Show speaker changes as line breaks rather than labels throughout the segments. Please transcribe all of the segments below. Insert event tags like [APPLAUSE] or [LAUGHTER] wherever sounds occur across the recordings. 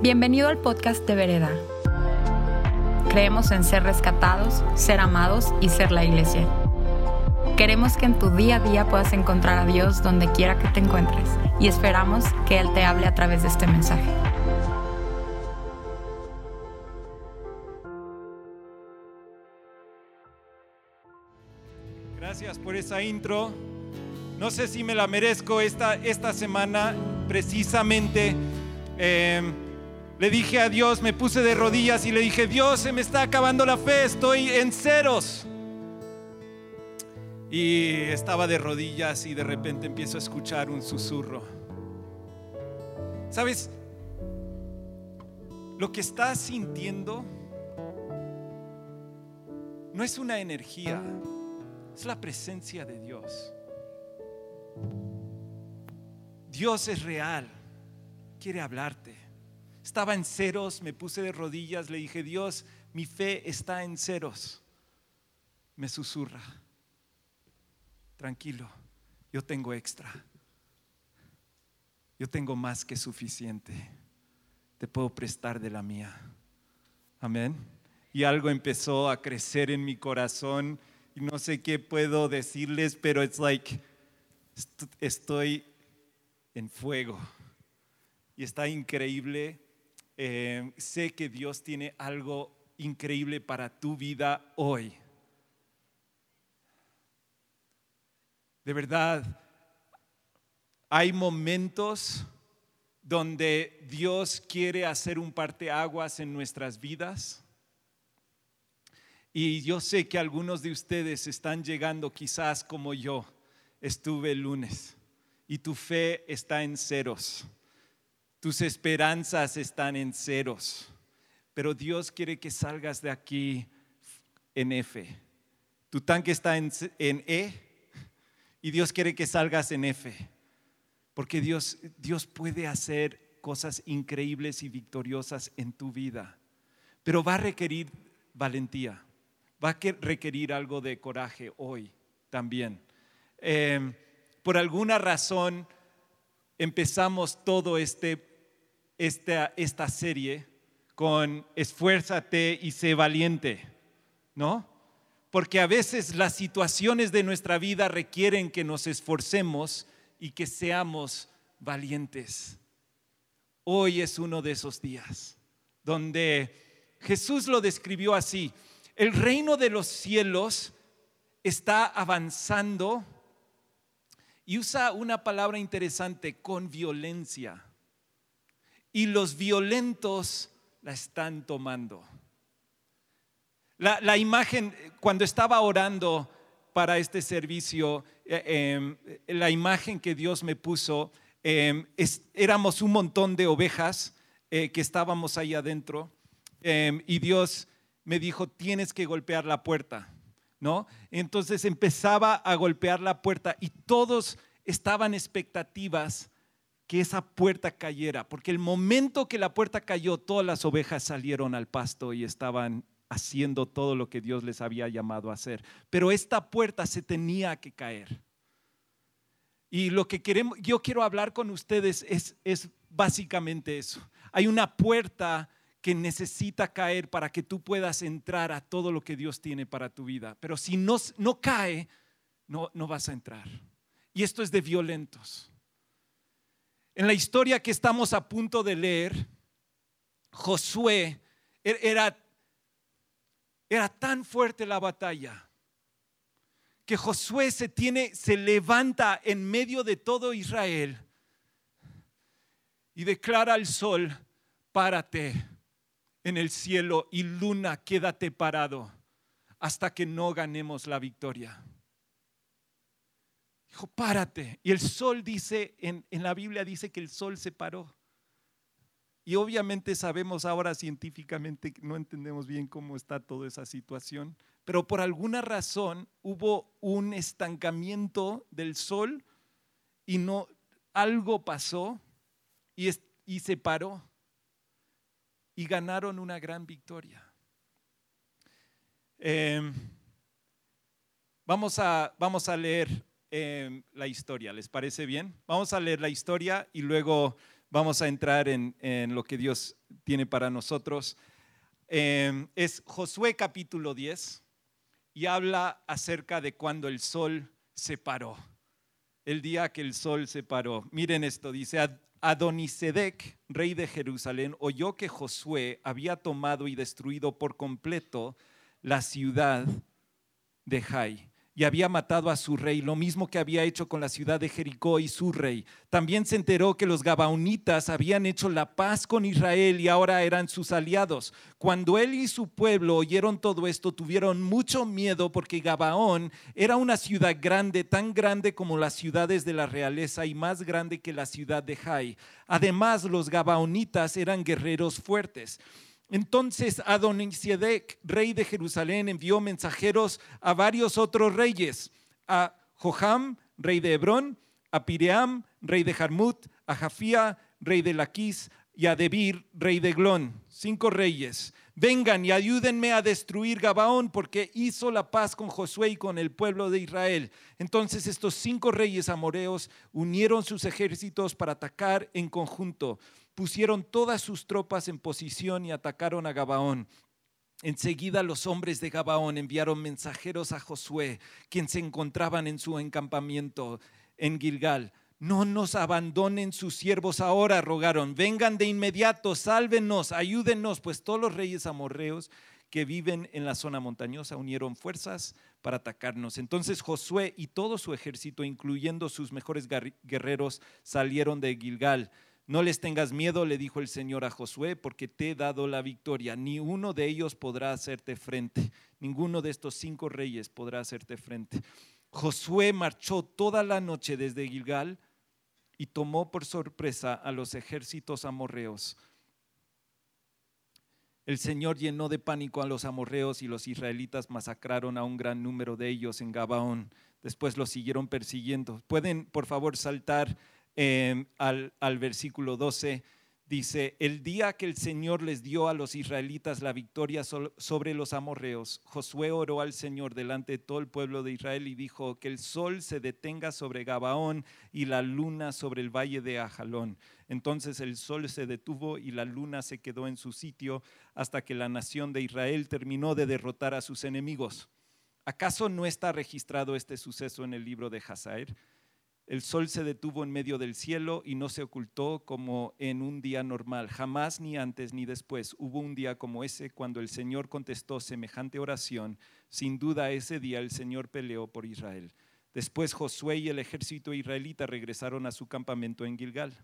Bienvenido al podcast de Vereda. Creemos en ser rescatados, ser amados y ser la iglesia. Queremos que en tu día a día puedas encontrar a Dios donde quiera que te encuentres y esperamos que Él te hable a través de este mensaje.
Gracias por esa intro. No sé si me la merezco esta, esta semana precisamente. eh, le dije a Dios, me puse de rodillas y le dije, Dios, se me está acabando la fe, estoy en ceros. Y estaba de rodillas y de repente empiezo a escuchar un susurro. ¿Sabes? Lo que estás sintiendo no es una energía, es la presencia de Dios. Dios es real, quiere hablarte. Estaba en ceros, me puse de rodillas, le dije, Dios, mi fe está en ceros. Me susurra, tranquilo, yo tengo extra. Yo tengo más que suficiente. Te puedo prestar de la mía. Amén. Y algo empezó a crecer en mi corazón y no sé qué puedo decirles, pero it's like est- estoy en fuego y está increíble. Eh, sé que Dios tiene algo increíble para tu vida hoy. De verdad, hay momentos donde Dios quiere hacer un parteaguas en nuestras vidas. Y yo sé que algunos de ustedes están llegando quizás como yo estuve el lunes y tu fe está en ceros. Tus esperanzas están en ceros. Pero Dios quiere que salgas de aquí en F. Tu tanque está en, E y Dios quiere que salgas en F. Porque Dios, Dios puede hacer cosas increíbles y victoriosas en tu vida. Pero va a requerir valentía. Va a que- requerir algo de coraje hoy también. Eh, por alguna razón empezamos todo este, esta, esta serie con esfuérzate y sé valiente, ¿no? Porque a veces las situaciones de nuestra vida requieren que nos esforcemos y que seamos valientes. Hoy es uno de esos días donde Jesús lo describió así. El reino de los cielos está avanzando y usa una palabra interesante, con violencia. Y los violentos la están tomando. La, imagen, cuando estaba orando para este servicio, eh, eh, la imagen que Dios me puso, es- éramos un montón de ovejas eh, que estábamos ahí adentro eh, y Dios me dijo, tienes que golpear la puerta, ¿no? Entonces empezaba a golpear la puerta y todos estaban expectativas que esa puerta cayera, porque el momento que la puerta cayó, todas las ovejas salieron al pasto y estaban haciendo todo lo que Dios les había llamado a hacer. Pero esta puerta se tenía que caer. Y lo que queremos, yo quiero hablar con ustedes es, es básicamente eso. Hay una puerta que necesita caer para que tú puedas entrar a todo lo que Dios tiene para tu vida. Pero si no, no cae, no, no vas a entrar. Y esto es de violentos. En la historia que estamos a punto de leer, Josué er- era, era tan fuerte la batalla que Josué se tiene, se levanta en medio de todo Israel y declara al sol, párate en el cielo y luna, quédate parado hasta que no ganemos la victoria. Dijo, párate. Y el sol dice, en, en la Biblia dice que el sol se paró. Y obviamente sabemos ahora científicamente, no entendemos bien cómo está toda esa situación, pero por alguna razón hubo un estancamiento del sol y no, algo pasó y, es- y se paró y ganaron una gran victoria. Eh, vamos, a, vamos a leer eh, la historia, ¿les parece bien? Vamos a leer la historia y luego vamos a entrar en, lo que Dios tiene para nosotros. Em, es Josué capítulo 10 y habla acerca de cuando el sol se paró. El día que el sol se paró. Miren esto, dice, Adonisedec, rey de Jerusalén, oyó que Josué había tomado y destruido por completo la ciudad de Jai y había matado a su rey, lo mismo que había hecho con la ciudad de Jericó y su rey. También se enteró que los Gabaonitas habían hecho la paz con Israel y ahora eran sus aliados. Cuando él y su pueblo oyeron todo esto, tuvieron mucho miedo porque Gabaón era una ciudad grande, tan grande como las ciudades de la realeza y más grande que la ciudad de Jai. Además, los Gabaonitas eran guerreros fuertes. Entonces Adonisedec, rey de Jerusalén, envió mensajeros a varios otros reyes, a Joham, rey de Hebrón, a Piream, rey de Jarmut, a Jafía, rey de Laquis, y a Debir, rey de Glón, cinco reyes. Vengan y ayúdenme a destruir Gabaón, porque hizo la paz con Josué y con el pueblo de Israel. Entonces estos cinco reyes amoreos unieron sus ejércitos para atacar en conjunto pusieron todas sus tropas en posición y atacaron a Gabaón. Enseguida los hombres de Gabaón enviaron mensajeros a Josué, quien se encontraban en su encampamiento en Gilgal. No nos abandonen sus siervos ahora, rogaron. Vengan de inmediato, sálvenos, ayúdenos, pues todos los reyes amorreos que viven en la zona montañosa unieron fuerzas para atacarnos. Entonces Josué y todo su ejército, incluyendo sus mejores guerreros, salieron de Gilgal. No les tengas miedo, le dijo el Señor a Josué, porque te he dado la victoria. Ni uno de ellos podrá hacerte frente. Ninguno de estos cinco reyes podrá hacerte frente. Josué marchó toda la noche desde Gilgal y tomó por sorpresa a los ejércitos amorreos. El Señor llenó de pánico a los amorreos y los israelitas masacraron a un gran número de ellos en Gabaón. Después los siguieron persiguiendo. Pueden, por favor, saltar Em, al, versículo 12, dice, el día que el Señor les dio a los israelitas la victoria sobre los amorreos, Josué oró al Señor delante de todo el pueblo de Israel y dijo, que el sol se detenga sobre Gabaón y la luna sobre el valle de Ajalón. Entonces el sol se detuvo y la luna se quedó en su sitio hasta que la nación de Israel terminó de derrotar a sus enemigos. ¿Acaso no está registrado este suceso en el libro de Hazael? El sol se detuvo en medio del cielo y no se ocultó como en un día normal. Jamás ni antes ni después hubo un día como ese cuando el Señor contestó semejante oración. Sin duda ese día el Señor peleó por Israel. Después Josué y el ejército israelita regresaron a su campamento en Gilgal.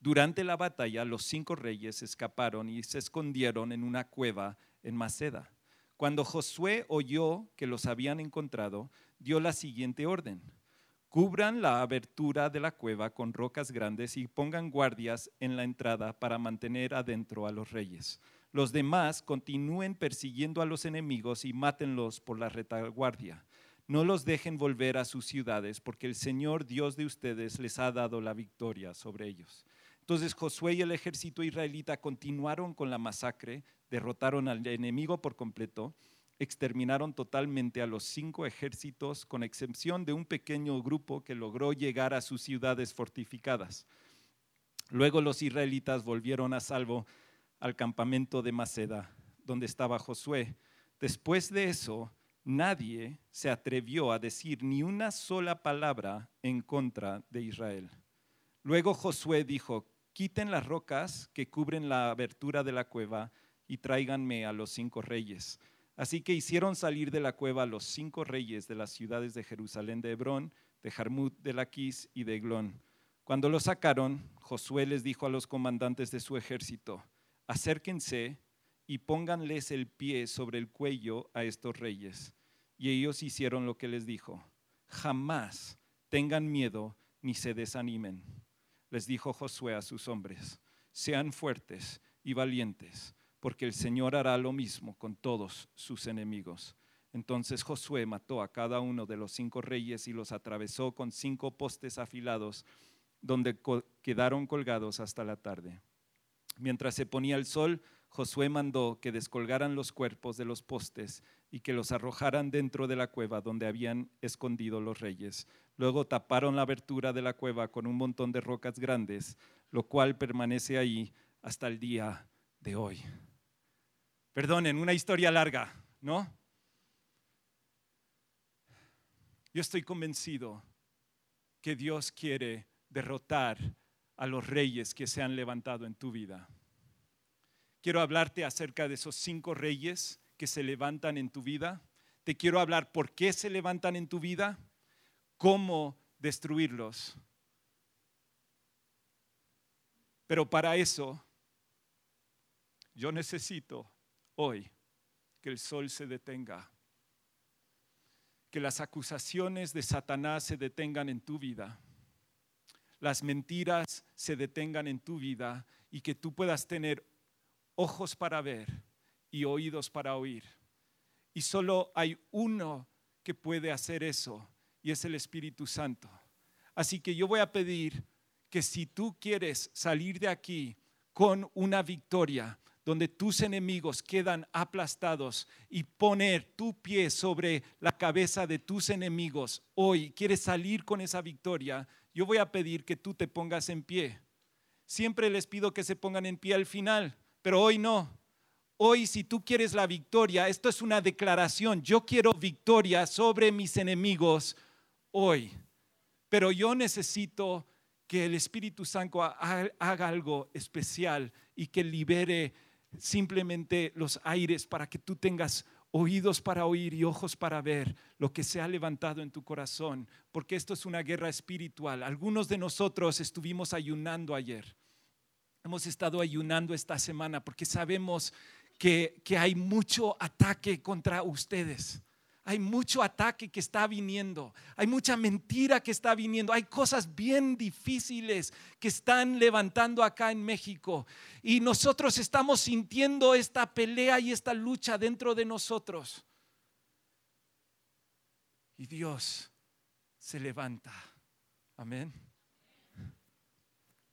Durante la batalla los cinco reyes escaparon y se escondieron en una cueva en Maceda. Cuando Josué oyó que los habían encontrado, dio la siguiente orden Cubran la abertura de la cueva con rocas grandes y pongan guardias en la entrada para mantener adentro a los reyes. Los demás continúen persiguiendo a los enemigos y mátenlos por la retaguardia. No los dejen volver a sus ciudades, porque el Señor Dios de ustedes les ha dado la victoria sobre ellos. Entonces Josué y el ejército israelita continuaron con la masacre, derrotaron al enemigo por completo exterminaron totalmente a los cinco ejércitos, con excepción de un pequeño grupo que logró llegar a sus ciudades fortificadas. Luego los israelitas volvieron a salvo al campamento de Maceda, donde estaba Josué. Después de eso, nadie se atrevió a decir ni una sola palabra en contra de Israel. Luego Josué dijo, quiten las rocas que cubren la abertura de la cueva y tráiganme a los cinco reyes. Así que hicieron salir de la cueva los cinco reyes de las ciudades de Jerusalén de Hebrón, de Jarmut, de Laquis y de Eglón. Cuando los sacaron, Josué les dijo a los comandantes de su ejército, acérquense y pónganles el pie sobre el cuello a estos reyes. Y ellos hicieron lo que les dijo. Jamás tengan miedo ni se desanimen. Les dijo Josué a sus hombres, sean fuertes y valientes porque el Señor hará lo mismo con todos sus enemigos. Entonces Josué mató a cada uno de los cinco reyes y los atravesó con cinco postes afilados, donde quedaron colgados hasta la tarde. Mientras se ponía el sol, Josué mandó que descolgaran los cuerpos de los postes y que los arrojaran dentro de la cueva donde habían escondido los reyes. Luego taparon la abertura de la cueva con un montón de rocas grandes lo cual permanece ahí hasta el día de hoy. Perdonen, una historia larga, ¿no? Yo estoy convencido que Dios quiere derrotar a los reyes que se han levantado en tu vida. Quiero hablarte acerca de esos cinco reyes que se levantan en tu vida. Te quiero hablar por qué se levantan en tu vida, cómo destruirlos. Pero para eso, yo necesito hoy que el sol se detenga, que las acusaciones de Satanás se detengan en tu vida, las mentiras se detengan en tu vida y que tú puedas tener ojos para ver y oídos para oír. Y solo hay uno que puede hacer eso y es el Espíritu Santo. Así que yo voy a pedir que si tú quieres salir de aquí con una victoria, donde tus enemigos quedan aplastados y poner tu pie sobre la cabeza de tus enemigos, hoy quieres salir con esa victoria, yo voy a pedir que tú te pongas en pie. Siempre les pido que se pongan en pie al final, pero hoy no. Hoy si tú quieres la victoria, esto es una declaración, yo quiero victoria sobre mis enemigos hoy, pero yo necesito que el Espíritu Santo haga algo especial y que libere simplemente los aires para que tú tengas oídos para oír y ojos para ver lo que se ha levantado en tu corazón, porque esto es una guerra espiritual. Algunos de nosotros estuvimos ayunando ayer. Hemos estado ayunando esta semana porque sabemos que, hay mucho ataque contra ustedes. Hay mucho ataque que está viniendo, hay mucha mentira que está viniendo, hay cosas bien difíciles que están levantando acá en México. Y nosotros estamos sintiendo esta pelea y esta lucha dentro de nosotros. Y Dios se levanta. Amén.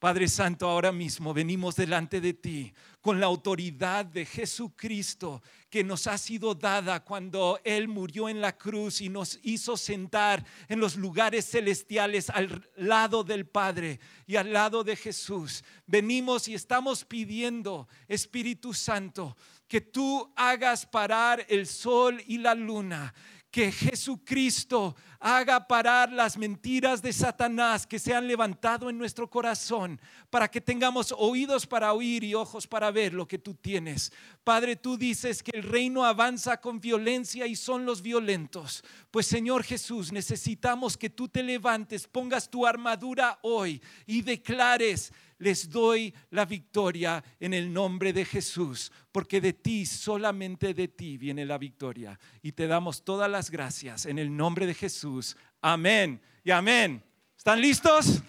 Padre Santo, ahora mismo venimos delante de ti con la autoridad de Jesucristo que nos ha sido dada cuando Él murió en la cruz y nos hizo sentar en los lugares celestiales al lado del Padre y al lado de Jesús. Venimos y estamos pidiendo, Espíritu Santo, que tú hagas parar el sol y la luna que Jesucristo haga parar las mentiras de Satanás que se han levantado en nuestro corazón para que tengamos oídos para oír y ojos para ver lo que tú tienes. Padre, tú dices que el reino avanza con violencia y son los violentos. Pues Señor Jesús, necesitamos que tú te levantes, pongas tu armadura hoy y declares les doy la victoria en el nombre de Jesús, porque de ti, solamente de ti viene la victoria. Y te damos todas las gracias en el nombre de Jesús. Amén y amén. ¿Están listos?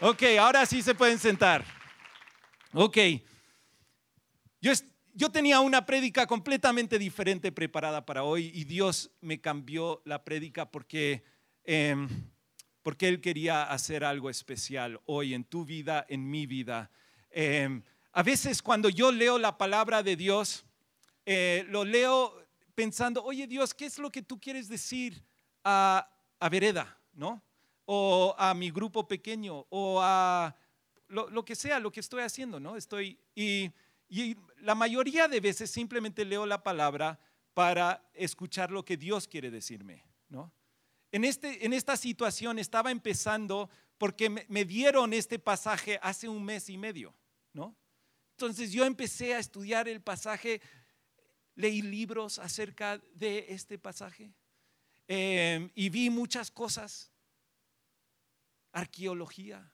Ok, ahora sí se pueden sentar. Ok. Yo, yo tenía una prédica completamente diferente preparada para hoy y Dios me cambió la prédica porque... Em, porque Él quería hacer algo especial hoy en tu vida, en mi vida. Em, a veces cuando yo leo la palabra de Dios, eh, lo leo pensando, oye Dios, ¿qué es lo que tú quieres decir a, a Vereda? ¿No? O a mi grupo pequeño, o a lo, que sea, lo que estoy haciendo, ¿no? Estoy, y, y la mayoría de veces simplemente leo la palabra para escuchar lo que Dios quiere decirme, ¿no? En, este, en esta situación estaba empezando porque me, dieron este pasaje hace un mes y medio, ¿no? Entonces yo empecé a estudiar el pasaje, leí libros acerca de este pasaje em, y vi muchas cosas, arqueología,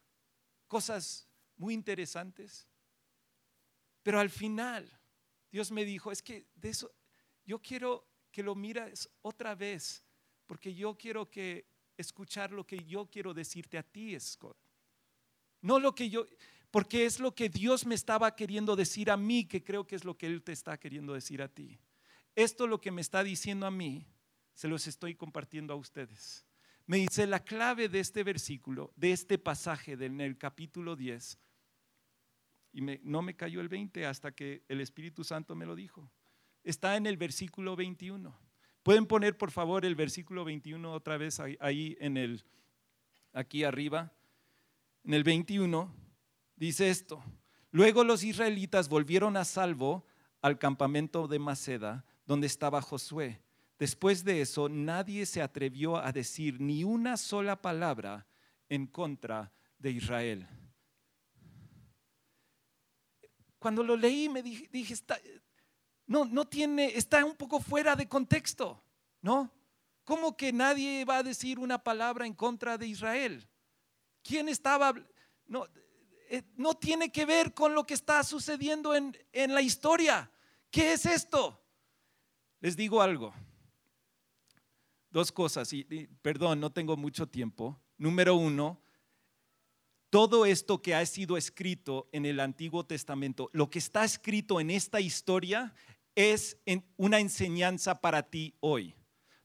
cosas muy interesantes. Pero al final Dios me dijo, es que de eso yo quiero que lo mires otra vez porque yo quiero que escuchar lo que yo quiero decirte a ti, Scott. No lo que yo, porque es lo que Dios me estaba queriendo decir a mí, que creo que es lo que Él te está queriendo decir a ti. Esto lo que me está diciendo a mí, se los estoy compartiendo a ustedes. Me dice la clave de este versículo, de este pasaje en el capítulo 10, y no me cayó el 20 hasta que el Espíritu Santo me lo dijo. Está en el versículo 21. Pueden poner por favor el versículo 21 otra vez ahí, en el aquí arriba. En el 21 Dice esto. Luego los israelitas volvieron a salvo al campamento de Maceda, donde estaba Josué. Después de eso, nadie se atrevió a decir ni una sola palabra en contra de Israel. Cuando lo leí me dije, está, no, no tiene, está un poco fuera de contexto, ¿no? ¿Cómo que nadie va a decir una palabra en contra de Israel? ¿Quién estaba? No, eh, no tiene que ver con lo que está sucediendo en, en la historia. ¿Qué es esto? Les digo algo. Dos cosas, y, perdón, no tengo mucho tiempo. Número uno, todo esto que ha sido escrito en el Antiguo Testamento, lo que está escrito en esta historia es una enseñanza para ti hoy.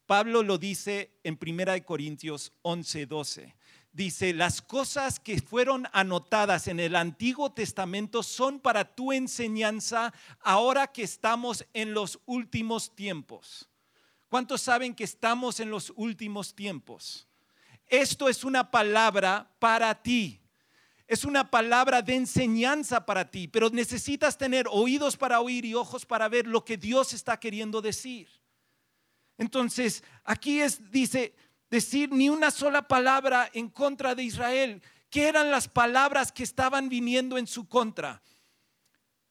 Pablo lo dice en 1 Corintios 11, 12. Dice, las cosas que fueron anotadas en el Antiguo Testamento son para tu enseñanza ahora que estamos en los últimos tiempos. ¿Cuántos saben que estamos en los últimos tiempos? Esto es una palabra para ti. Es una palabra de enseñanza para ti, pero necesitas tener oídos para oír y ojos para ver lo que Dios está queriendo decir. Entonces, aquí es, dice, decir ni una sola palabra en contra de Israel. ¿Qué eran las palabras que estaban viniendo en su contra?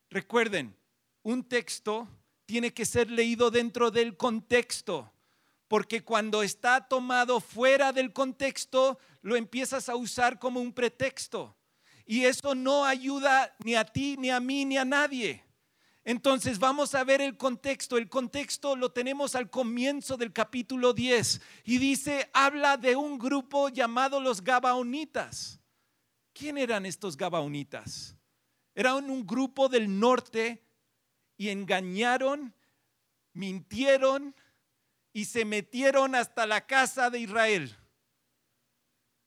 Recuerden, un texto tiene que ser leído dentro del contexto, porque cuando está tomado fuera del contexto, lo empiezas a usar como un pretexto. Y eso no ayuda ni a ti, ni a mí, ni a nadie. Entonces vamos a ver el contexto. El contexto lo tenemos al comienzo del capítulo 10 y dice, habla de un grupo llamado los Gabaonitas. ¿Quién eran estos Gabaonitas? Eran un grupo del norte y engañaron, mintieron y se metieron hasta la casa de Israel.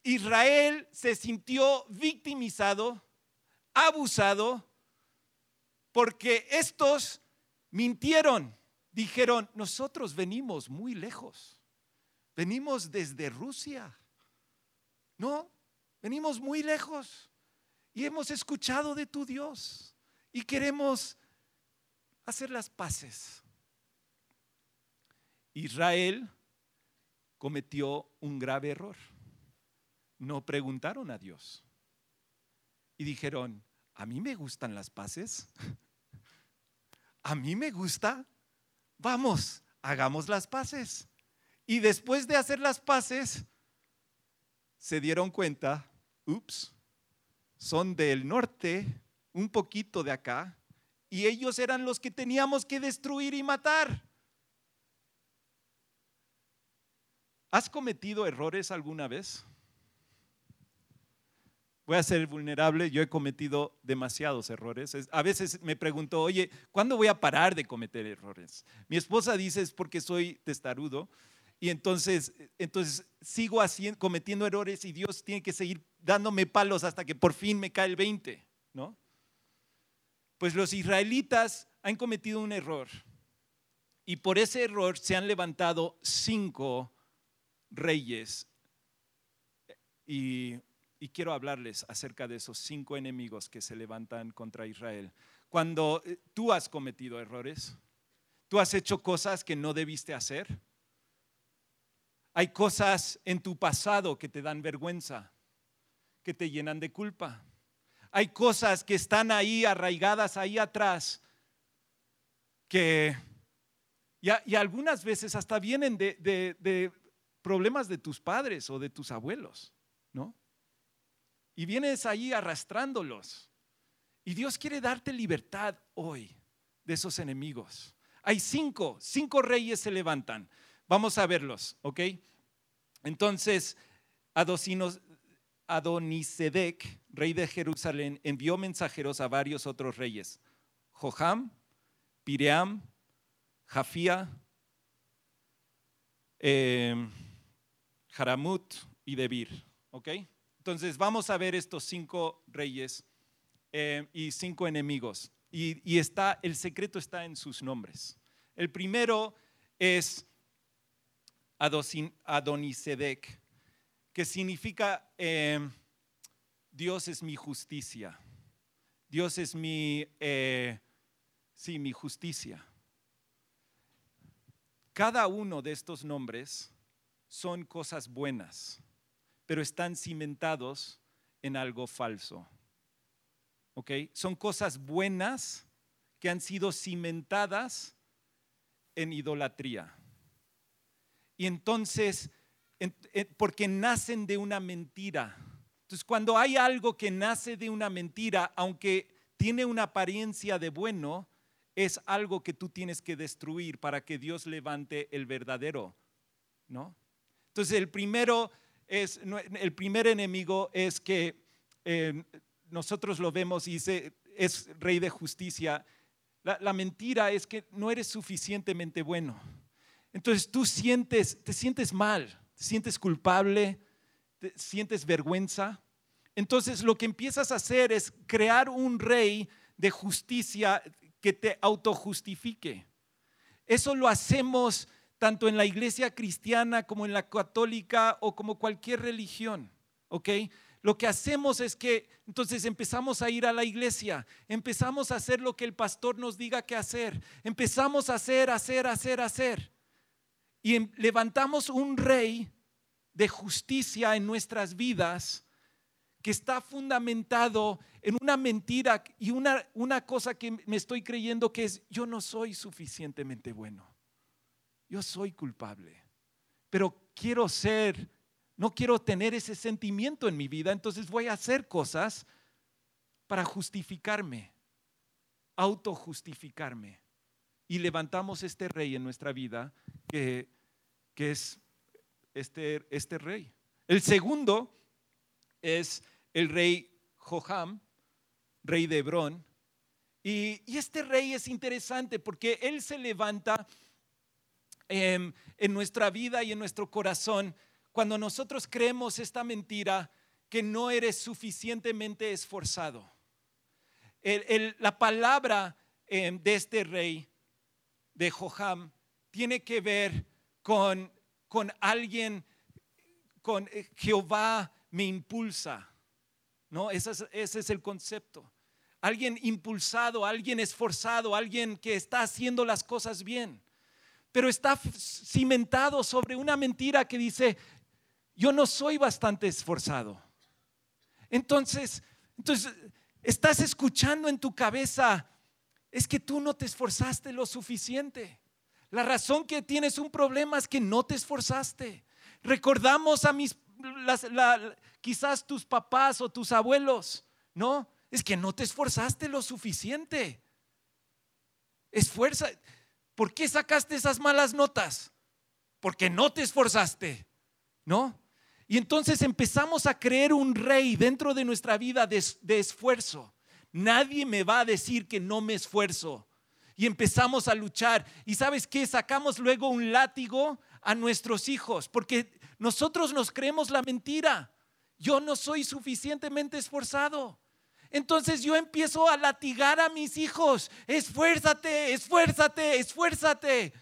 Israel se sintió victimizado, abusado porque estos mintieron. Dijeron, nosotros venimos muy lejos. Venimos desde Rusia. No, venimos muy lejos. Y hemos escuchado de tu Dios. Y queremos hacer las paces. Israel cometió un grave error. No preguntaron a Dios. Y dijeron, a mí me gustan las paces. A mí me gusta. Vamos, hagamos las paces. Y después de hacer las paces, se dieron cuenta, ups, son del norte, un poquito de acá, y ellos eran los que teníamos que destruir y matar. ¿Has cometido errores alguna vez? Voy a ser vulnerable, yo he cometido demasiados errores. A veces me pregunto, oye, ¿cuándo voy a parar de cometer errores? Mi esposa dice es porque soy testarudo y entonces, entonces sigo haciendo, cometiendo errores y Dios tiene que seguir dándome palos hasta que por fin me cae el 20, ¿no? Pues los israelitas han cometido un error y por ese error se han levantado cinco reyes y y quiero hablarles acerca de esos cinco enemigos que se levantan contra Israel. Cuando eh, tú has cometido errores, tú has hecho cosas que no debiste hacer. Hay cosas en tu pasado que te dan vergüenza, que te llenan de culpa. Hay cosas que están ahí arraigadas ahí atrás, que y, algunas veces hasta vienen de, de problemas de tus padres o de tus abuelos, ¿no? Y vienes ahí arrastrándolos. Y Dios quiere darte libertad hoy de esos enemigos. Hay cinco, cinco reyes se levantan. Vamos a verlos, ¿ok? Entonces, Adonisedec, rey de Jerusalén, envió mensajeros a varios otros reyes. Joham, Piream, Jafía, eh, Jaramut y Debir, ¿ok? Entonces vamos a ver estos cinco reyes eh, y cinco enemigos. Y, está, el secreto está en sus nombres. El primero es Adonisedec, que significa eh, Dios es mi justicia. Dios es mi, eh, sí, mi justicia. Cada uno de estos nombres son cosas buenas, pero están cimentados en algo falso. ¿Ok? Son cosas buenas que han sido cimentadas en idolatría. Y entonces, porque nacen de una mentira. Entonces, cuando hay algo que nace de una mentira, aunque tiene una apariencia de bueno, es algo que tú tienes que destruir para que Dios levante el verdadero, ¿no? Entonces, el primero es, el primer enemigo es que eh, nosotros lo vemos y dice, es rey de justicia. La, mentira es que no eres suficientemente bueno. Entonces tú sientes, te sientes mal, te sientes culpable, te sientes vergüenza. Entonces lo que empiezas a hacer es crear un rey de justicia que te autojustifique. Eso lo hacemos tanto en la iglesia cristiana como en la católica o como cualquier religión, ¿ok? Lo que hacemos es que entonces empezamos a ir a la iglesia, empezamos a hacer lo que el pastor nos diga que hacer, empezamos a hacer, hacer, hacer, hacer. Y em, levantamos un rey de justicia en nuestras vidas que está fundamentado en una mentira y una, una cosa que me estoy creyendo que es, yo no soy suficientemente bueno, yo soy culpable, pero quiero ser, no quiero tener ese sentimiento en mi vida, entonces voy a hacer cosas para justificarme, autojustificarme. Y levantamos este rey en nuestra vida que, que es este, este rey. El segundo es el rey Joham, rey de Hebrón. Y, este rey es interesante porque él se levanta en nuestra vida y en nuestro corazón cuando nosotros creemos esta mentira que no eres suficientemente esforzado. la palabra em, de este rey, de Joham, tiene que ver con, con alguien, con eh, Jehová me impulsa. ¿no? Ese es, el concepto. Alguien impulsado, alguien esforzado, alguien que está haciendo las cosas bien, pero está cimentado sobre una mentira que dice, yo no soy bastante esforzado. Entonces, entonces estás escuchando en tu cabeza, es que tú no te esforzaste lo suficiente. La razón que tienes un problema es que no te esforzaste. Recordamos a mis quizás tus papás o tus abuelos, ¿no? Es que no te esforzaste lo suficiente. Esfuerza. ¿Por qué sacaste esas malas notas? Porque no te esforzaste, ¿no? Y entonces empezamos a creer un rey dentro de nuestra vida de, esfuerzo. Nadie me va a decir que no me esfuerzo. Y empezamos a luchar. ¿Y sabes qué? Sacamos luego un látigo a nuestros hijos, porque nosotros nos creemos la mentira. Yo no soy suficientemente esforzado. Entonces yo empiezo a latigar a mis hijos. Esfuérzate, esfuérzate, esfuérzate.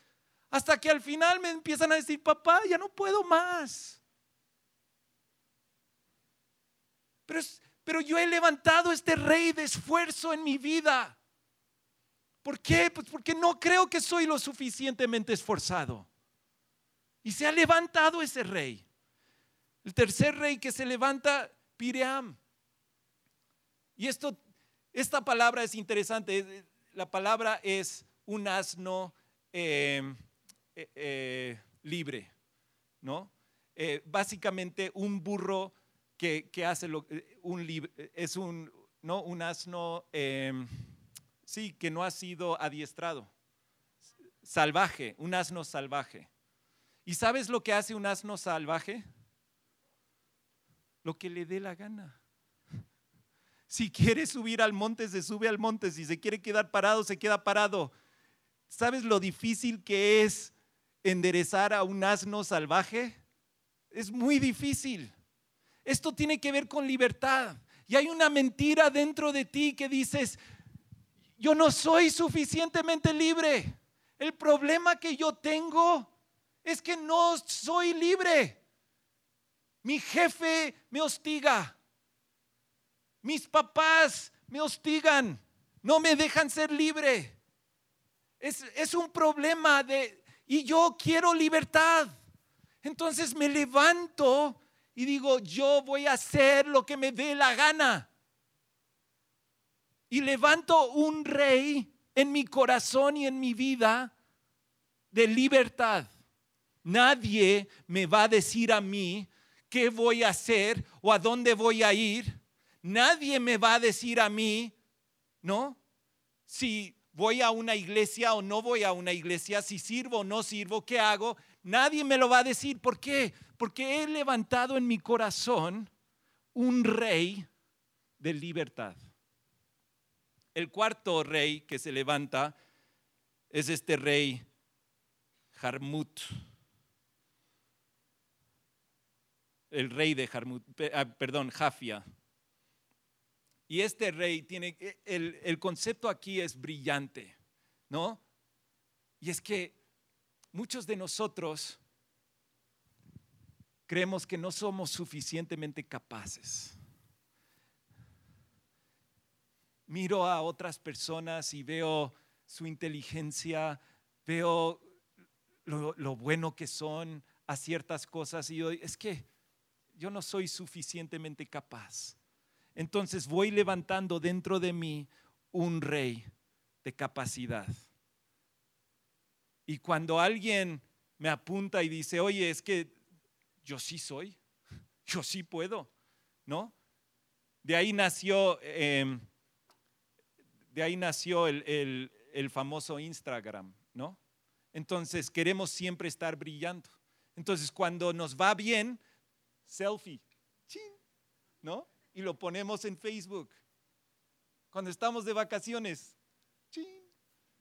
Hasta que al final me empiezan a decir, papá, ya no puedo más. Pero, pero yo he levantado este rey de esfuerzo en mi vida. ¿Por qué? Pues porque no creo que soy lo suficientemente esforzado. Y se ha levantado ese rey. El tercer rey que se levanta, Piream. Y esto, esta palabra es interesante. La palabra es un asno eh, eh, eh, libre, ¿no? básicamente un burro que, hace lo, un es un, ¿no? un asno, sí, que no ha sido adiestrado, salvaje, un asno salvaje. ¿Y sabes lo que hace un asno salvaje? lo que le dé la gana. Si quiere subir al monte, se sube al monte. Si se quiere quedar parado, se queda parado. ¿Sabes lo difícil que es enderezar a un asno salvaje? Es muy difícil. Esto tiene que ver con libertad. Y hay una mentira dentro de ti que dices, yo no soy suficientemente libre. El problema que yo tengo es que no soy libre. Mi jefe me hostiga. Mis papás me hostigan, no me dejan ser libre. Es, es un problema de, y yo quiero libertad. Entonces me levanto y digo, yo voy a hacer lo que me dé la gana. Y levanto un rey en mi corazón y en mi vida de libertad. Nadie me va a decir a mí qué voy a hacer o a dónde voy a ir. Nadie me va a decir a mí, ¿no? Si voy a una iglesia o no voy a una iglesia, si sirvo o no sirvo, qué hago. Nadie me lo va a decir. ¿Por qué? Porque he levantado en mi corazón un rey de libertad. El cuarto rey que se levanta es este rey Jarmut. El rey de Jarmut, ah, perdón, Jafia. Y este rey tiene, el, el concepto aquí es brillante, ¿no? Y es que muchos de nosotros creemos que no somos suficientemente capaces. Miro a otras personas y veo su inteligencia, veo lo, bueno que son a ciertas cosas y yo, es que yo no soy suficientemente capaz. Entonces voy levantando dentro de mí un rey de capacidad. Y cuando alguien me apunta y dice, oye, es que yo sí soy, [LAUGHS] yo sí puedo, ¿no? De ahí nació, em, de ahí nació el, famoso Instagram, ¿no? Entonces queremos siempre estar brillando. Entonces cuando nos va bien, selfie, ¿no? Y lo ponemos en Facebook. Cuando estamos de vacaciones,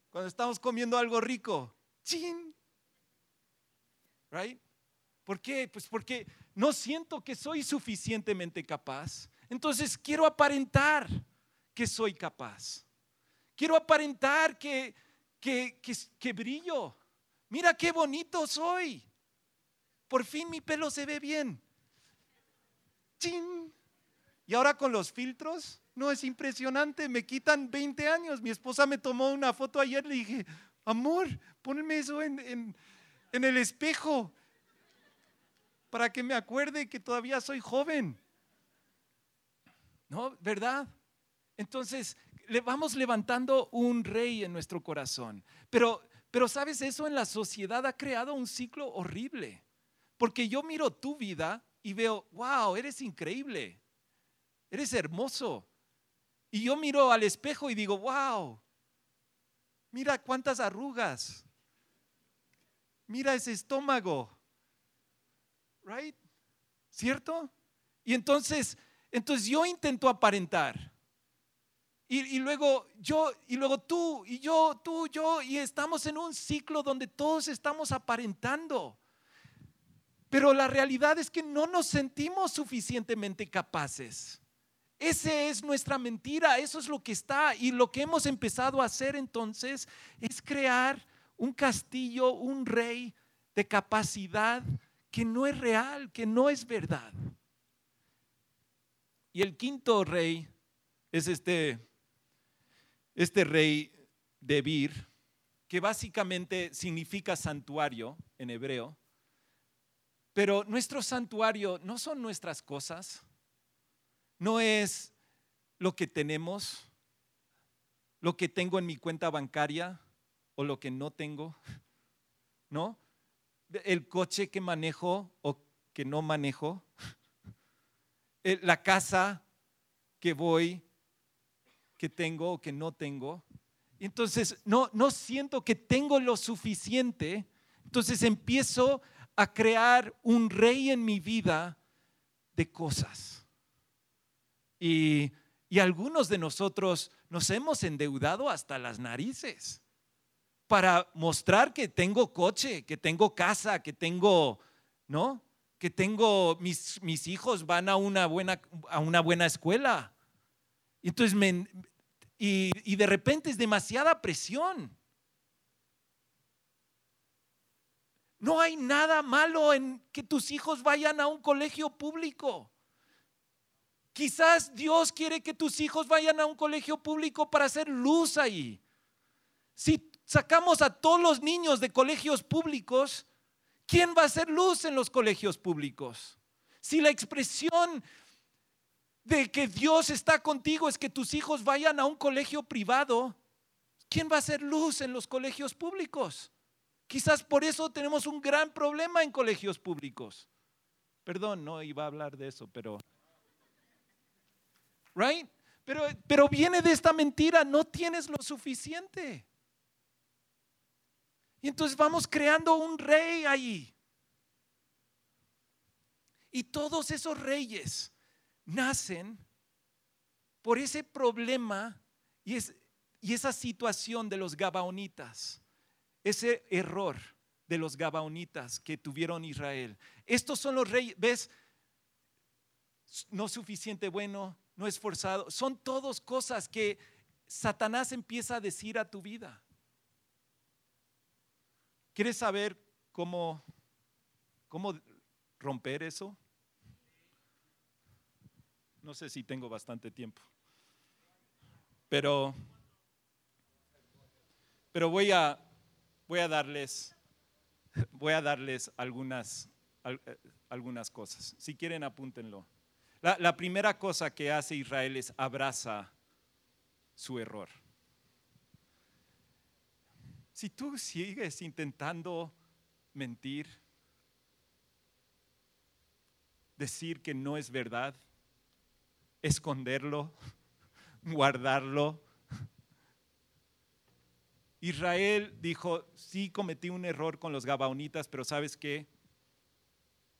cuando estamos comiendo algo rico, chin. Right? ¿Por qué? Pues porque no siento que soy suficientemente capaz. Entonces quiero aparentar que soy capaz. Quiero aparentar que, que, que, brillo. Mira qué bonito soy. Por fin mi pelo se ve bien. ¡Chin! Y ahora con los filtros, no es impresionante, me quitan 20 años. Mi esposa me tomó una foto ayer, le dije, amor, ponme eso en, el espejo para que me acuerde que todavía soy joven. ¿No? ¿Verdad? Entonces, le vamos levantando un rey en nuestro corazón. Pero, pero, ¿sabes? Eso en la sociedad ha creado un ciclo horrible. Porque yo miro tu vida y veo, wow, eres increíble. Eres hermoso. Y yo miro al espejo y digo, wow, mira cuántas arrugas. Mira ese estómago. Right? ¿Cierto? Y entonces, entonces yo intento aparentar. Y, y, luego yo, y luego tú, y yo, tú, yo, y estamos en un ciclo donde todos estamos aparentando. Pero la realidad es que no nos sentimos suficientemente capaces. Esa es nuestra mentira, eso es lo que está. Y lo que hemos empezado a hacer entonces es crear un castillo, un rey de capacidad que no es real, que no es verdad. Y el quinto rey es este, este rey de Bir, que básicamente significa santuario en hebreo. Pero nuestro santuario no son nuestras cosas, no es lo que tenemos, lo que tengo en mi cuenta bancaria o lo que no tengo, ¿no? El coche que manejo o que no manejo, la casa que voy, que tengo o que no tengo. Entonces, no, no siento que tengo lo suficiente. Entonces empiezo a crear un rey en mi vida de cosas. Y, algunos de nosotros nos hemos endeudado hasta las narices para mostrar que tengo coche, que tengo casa, que tengo, ¿no? Que tengo, mis, mis hijos van a una buena, a una buena escuela. Entonces, me, y, y de repente es demasiada presión. No hay nada malo en que tus hijos vayan a un colegio público. Quizás Dios quiere que tus hijos vayan a un colegio público para hacer luz ahí. Si sacamos a todos los niños de colegios públicos, ¿quién va a hacer luz en los colegios públicos? Si la expresión de que Dios está contigo es que tus hijos vayan a un colegio privado, ¿quién va a hacer luz en los colegios públicos? Quizás por eso tenemos un gran problema en colegios públicos. Perdón, no iba a hablar de eso, pero... Right? Pero, pero viene de esta mentira, no tienes lo suficiente. Y entonces vamos creando un rey ahí. Y todos esos reyes nacen por ese problema y, es, y esa situación de los Gabaonitas ese error de los Gabaonitas que tuvieron Israel. Estos son los reyes, ¿ves? No suficiente bueno, no esforzado. Son todos cosas que Satanás empieza a decir a tu vida. ¿Quieres saber cómo, cómo romper eso? No sé si tengo bastante tiempo. Pero, pero voy a, voy a darles, voy a darles algunas, eh, algunas cosas. Si quieren, apúntenlo. La, primera cosa que hace Israel es abraza su error. Si tú sigues intentando mentir, decir que no es verdad, esconderlo, [LAUGHS] guardarlo, Israel dijo, sí cometí un error con los Gabaonitas, pero ¿sabes qué?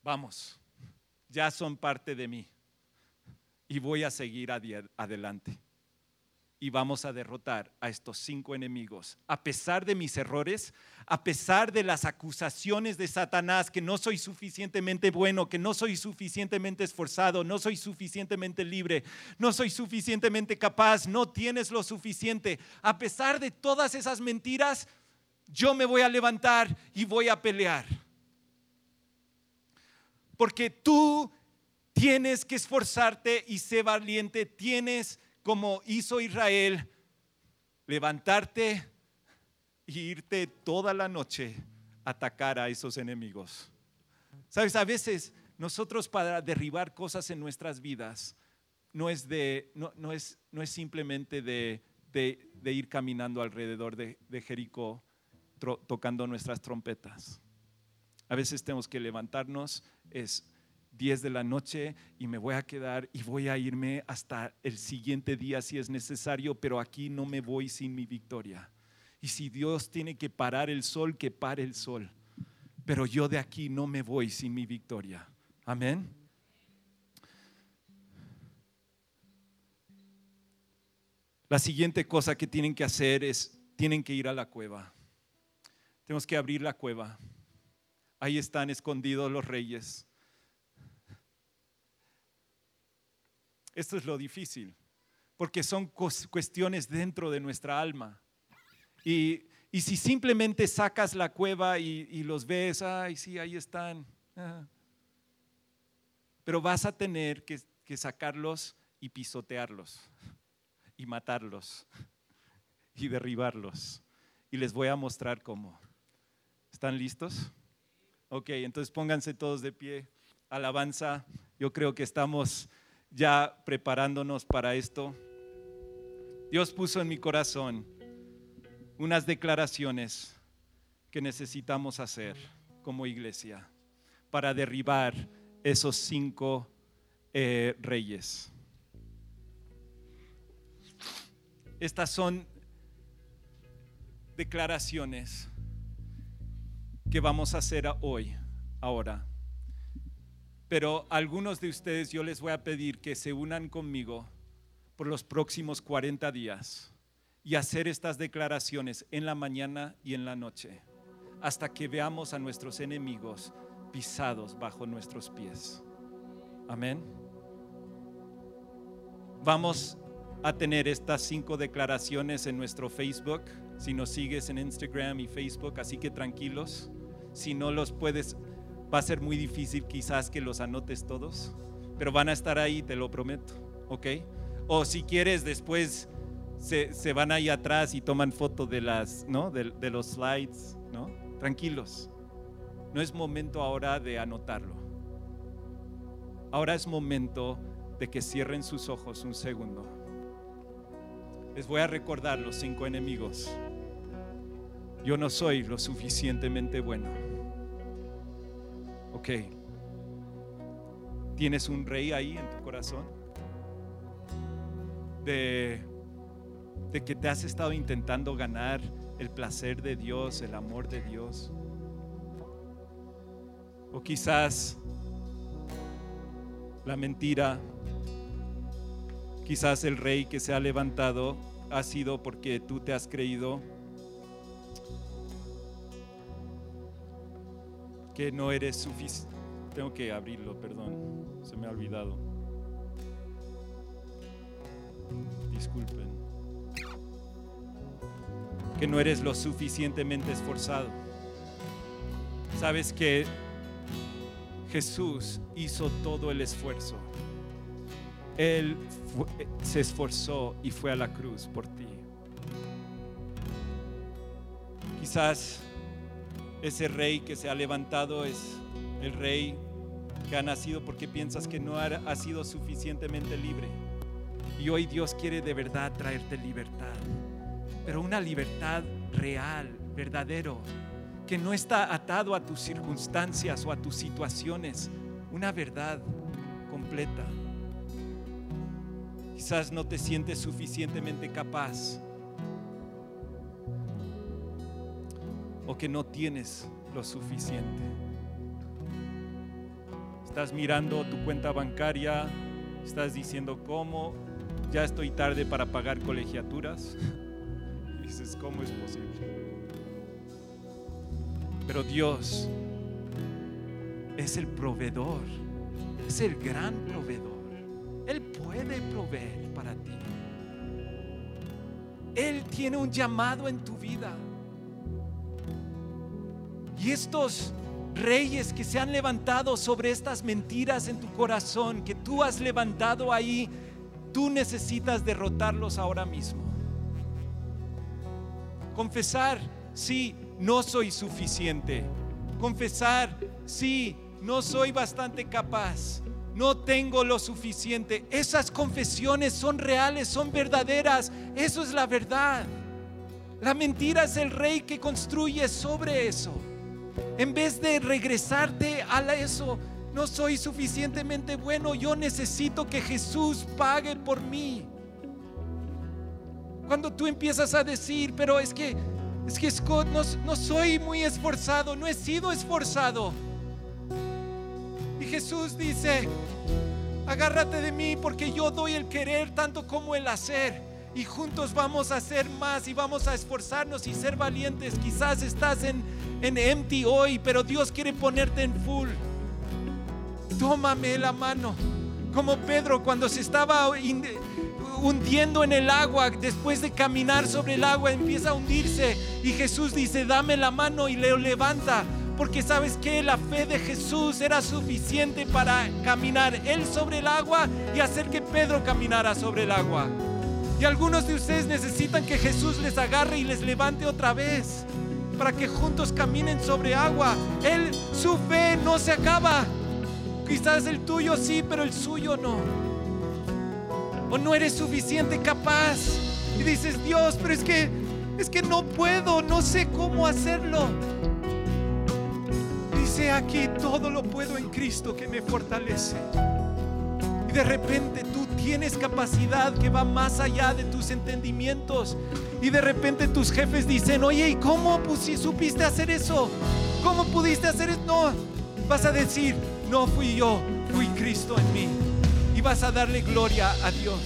Vamos, ya son parte de mí y voy a seguir adelante y vamos a derrotar a estos cinco enemigos. A pesar de mis errores, a pesar de las acusaciones de Satanás, que no soy suficientemente bueno, que no soy suficientemente esforzado, no soy suficientemente libre, no soy suficientemente capaz, no tienes lo suficiente. A pesar de todas esas mentiras, yo me voy a levantar y voy a pelear. Porque tú tienes que esforzarte y ser valiente, tienes como hizo Israel, levantarte e irte toda la noche a atacar a esos enemigos. Sabes, a veces nosotros para derribar cosas en nuestras vidas no es, de, no, es, no es simplemente de, ir caminando alrededor de, Jericó tocando nuestras trompetas. A veces tenemos que levantarnos, es 10 de la noche y me voy a quedar y voy a irme hasta el siguiente día si es necesario, pero aquí no me voy sin mi victoria. Y si Dios tiene que parar el sol, que pare el sol. Pero yo de aquí no me voy sin mi victoria. Amén. La siguiente cosa que tienen que hacer es, tienen que ir a la cueva. Tenemos que abrir la cueva. Ahí están escondidos los reyes. Esto es lo difícil, porque son cuestiones dentro de nuestra alma. Y, si simplemente sacas la cueva y, los ves, ay, sí, ahí están. Pero vas a tener que, que sacarlos y pisotearlos, y matarlos, y derribarlos. Y les voy a mostrar cómo. ¿Están listos? Ok, entonces pónganse todos de pie. Alabanza. Yo creo que estamos ya preparándonos para esto, Dios puso en mi corazón unas declaraciones que necesitamos hacer como iglesia para derribar esos cinco eh, reyes. Estas son declaraciones que vamos a hacer hoy, ahora. Pero algunos de ustedes yo les voy a pedir que se unan conmigo por los próximos 40 días y hacer estas declaraciones en la mañana y en la noche, hasta que veamos a nuestros enemigos pisados bajo nuestros pies. Amén. Vamos a tener estas cinco declaraciones en nuestro Facebook, si nos sigues en Instagram y Facebook, así que tranquilos. Si no los puedes Va a ser muy difícil quizás que los anotes todos, pero van a estar ahí, te lo prometo. ¿ok? O si quieres, después se, van ahí atrás y toman foto de, las, ¿no? de, de los slides, ¿no? Tranquilos. No es momento ahora de anotarlo. Ahora es momento de que cierren sus ojos un segundo. Les voy a recordar los cinco enemigos. Yo no soy lo suficientemente bueno. Ok. ¿Tienes un rey ahí en tu corazón? De, de que te has estado intentando ganar el placer de Dios, el amor de Dios. O quizás la mentira, quizás el rey que se ha levantado ha sido porque tú te has creído que no eres suficiente. Tengo que abrirlo, perdón, se me ha olvidado. Disculpen. Que no eres lo suficientemente esforzado. Sabes que Jesús hizo todo el esfuerzo. Él se esforzó y fue a la cruz por ti. Quizás ese rey que se ha levantado es el rey que ha nacido porque piensas que no ha, sido suficientemente libre. Y hoy Dios quiere de verdad traerte libertad, pero una libertad real, verdadero, que no está atado a tus circunstancias o a tus situaciones, una verdad completa. Quizás no te sientes suficientemente capaz o que no tienes lo suficiente. Estás mirando tu cuenta bancaria, estás diciendo cómo, ya estoy tarde para pagar colegiaturas. dices, ¿cómo es posible? Pero Dios es el proveedor, es el gran proveedor. Él puede proveer para ti. Él tiene un llamado en tu vida. Y estos reyes que se han levantado sobre estas mentiras en tu corazón, que tú has levantado ahí, tú necesitas derrotarlos ahora mismo. Confesar, sí, no soy suficiente. Confesar, sí, no soy bastante capaz. No tengo lo suficiente. Esas confesiones son reales, son verdaderas. Eso es la verdad. La mentira es el rey que construye sobre eso. En vez de regresarte a eso, no soy suficientemente bueno, yo necesito que Jesús pague por mí. Cuando tú empiezas a decir, pero es que es que Scott, no, soy muy esforzado, no he sido esforzado. Y Jesús dice, agárrate de mí porque yo doy el querer tanto como el hacer. Y juntos vamos a hacer más y vamos a esforzarnos y ser valientes. Quizás estás en, en empty hoy, pero Dios quiere ponerte en full. Tómame la mano. Como Pedro cuando se estaba hundiendo en el agua, después de caminar sobre el agua, empieza a hundirse y Jesús dice, dame la mano y le levanta. Porque sabes que la fe de Jesús era suficiente para caminar él sobre el agua y hacer que Pedro caminara sobre el agua. Y algunos de ustedes necesitan que Jesús les agarre y les levante otra vez para que juntos caminen sobre agua. Él, su fe no se acaba. Quizás el tuyo sí, pero el suyo no o no eres suficiente capaz y dices, Dios, pero es que es que no puedo, no sé cómo hacerlo. Dice aquí, todo lo puedo en Cristo que me fortalece. De repente tú tienes capacidad que va más allá de tus entendimientos. Y de repente tus jefes dicen, oye, ¿y cómo supiste hacer eso? ¿Cómo pudiste hacer eso? No, vas a decir, no fui yo, fui Cristo en mí y vas a darle gloria a Dios.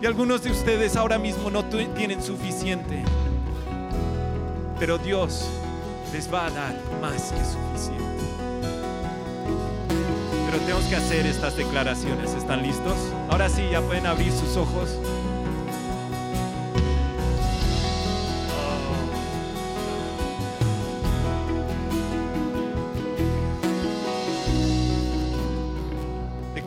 Y algunos de ustedes ahora mismo no tienen suficiente, pero Dios les va a dar más que suficiente. Tenemos que hacer estas declaraciones. ¿Están listos? Ahora sí, ya pueden abrir sus ojos.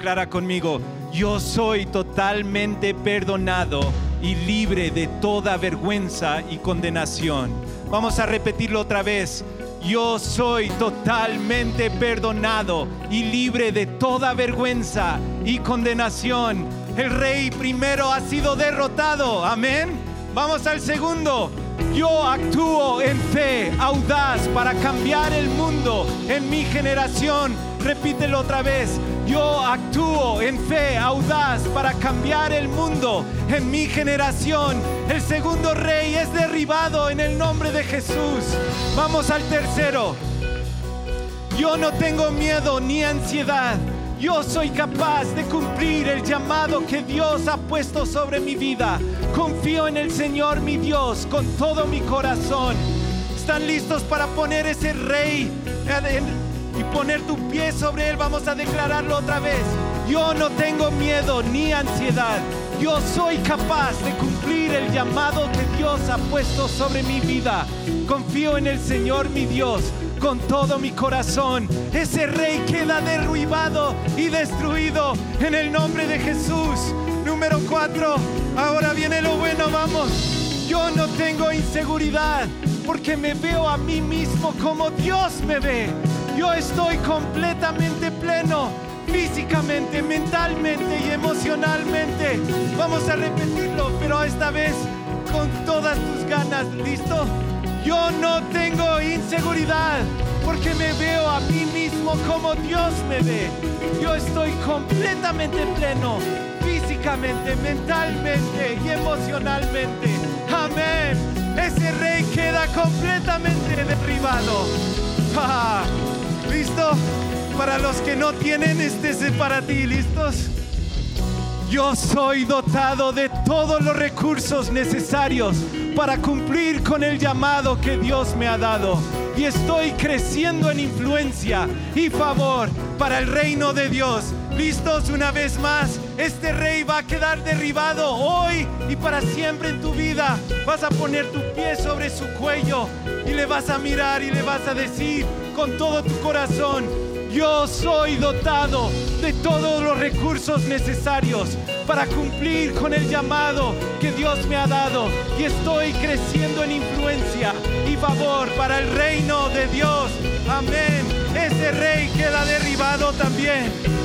declara conmigo, yo soy totalmente perdonado y libre de toda vergüenza y condenación. Vamos a repetirlo otra vez. Yo soy totalmente perdonado y libre de toda vergüenza y condenación. El rey primero ha sido derrotado. Amén. Vamos al segundo. Yo actúo en fe audaz para cambiar el mundo en mi generación. Repítelo otra vez. Yo actúo en fe audaz para cambiar el mundo en mi generación. El segundo rey es derribado en el nombre de Jesús. Vamos al tercero. Yo no tengo miedo ni ansiedad. Yo soy capaz de cumplir el llamado que Dios ha puesto sobre mi vida. Confío en el Señor mi Dios con todo mi corazón. ¿Están listos para poner ese rey y poner tu pie sobre él? Vamos a declararlo otra vez. Yo no tengo miedo ni ansiedad. Yo soy capaz de cumplir el llamado que Dios ha puesto sobre mi vida. Confío en el Señor mi Dios con todo mi corazón. Ese rey queda derribado y destruido en el nombre de Jesús. Número cuatro, ahora viene lo bueno, vamos. Yo no tengo inseguridad porque me veo a mí mismo como Dios me ve. Yo estoy completamente pleno físicamente, mentalmente y emocionalmente. Vamos a repetirlo, pero esta vez con todas tus ganas. ¿Listo? Yo no tengo inseguridad porque me veo a mí mismo como Dios me ve. Yo estoy completamente pleno, físicamente, mentalmente y emocionalmente. Amén. Ese rey queda completamente derribado. [LAUGHS] ¿Listo? Para los que no tienen, este es para ti. ¿Listos? Yo soy dotado de todos los recursos necesarios para cumplir con el llamado que Dios me ha dado. Y estoy creciendo en influencia y favor para el reino de Dios. ¿Listos una vez más? Este rey va a quedar derribado hoy y para siempre en tu vida. Vas a poner tu pie sobre su cuello y le vas a mirar y le vas a decir con todo tu corazón, yo soy dotado de todos los recursos necesarios para cumplir con el llamado que Dios me ha dado y estoy creciendo en influencia y favor para el reino de Dios. Amén. Ese rey queda derribado también.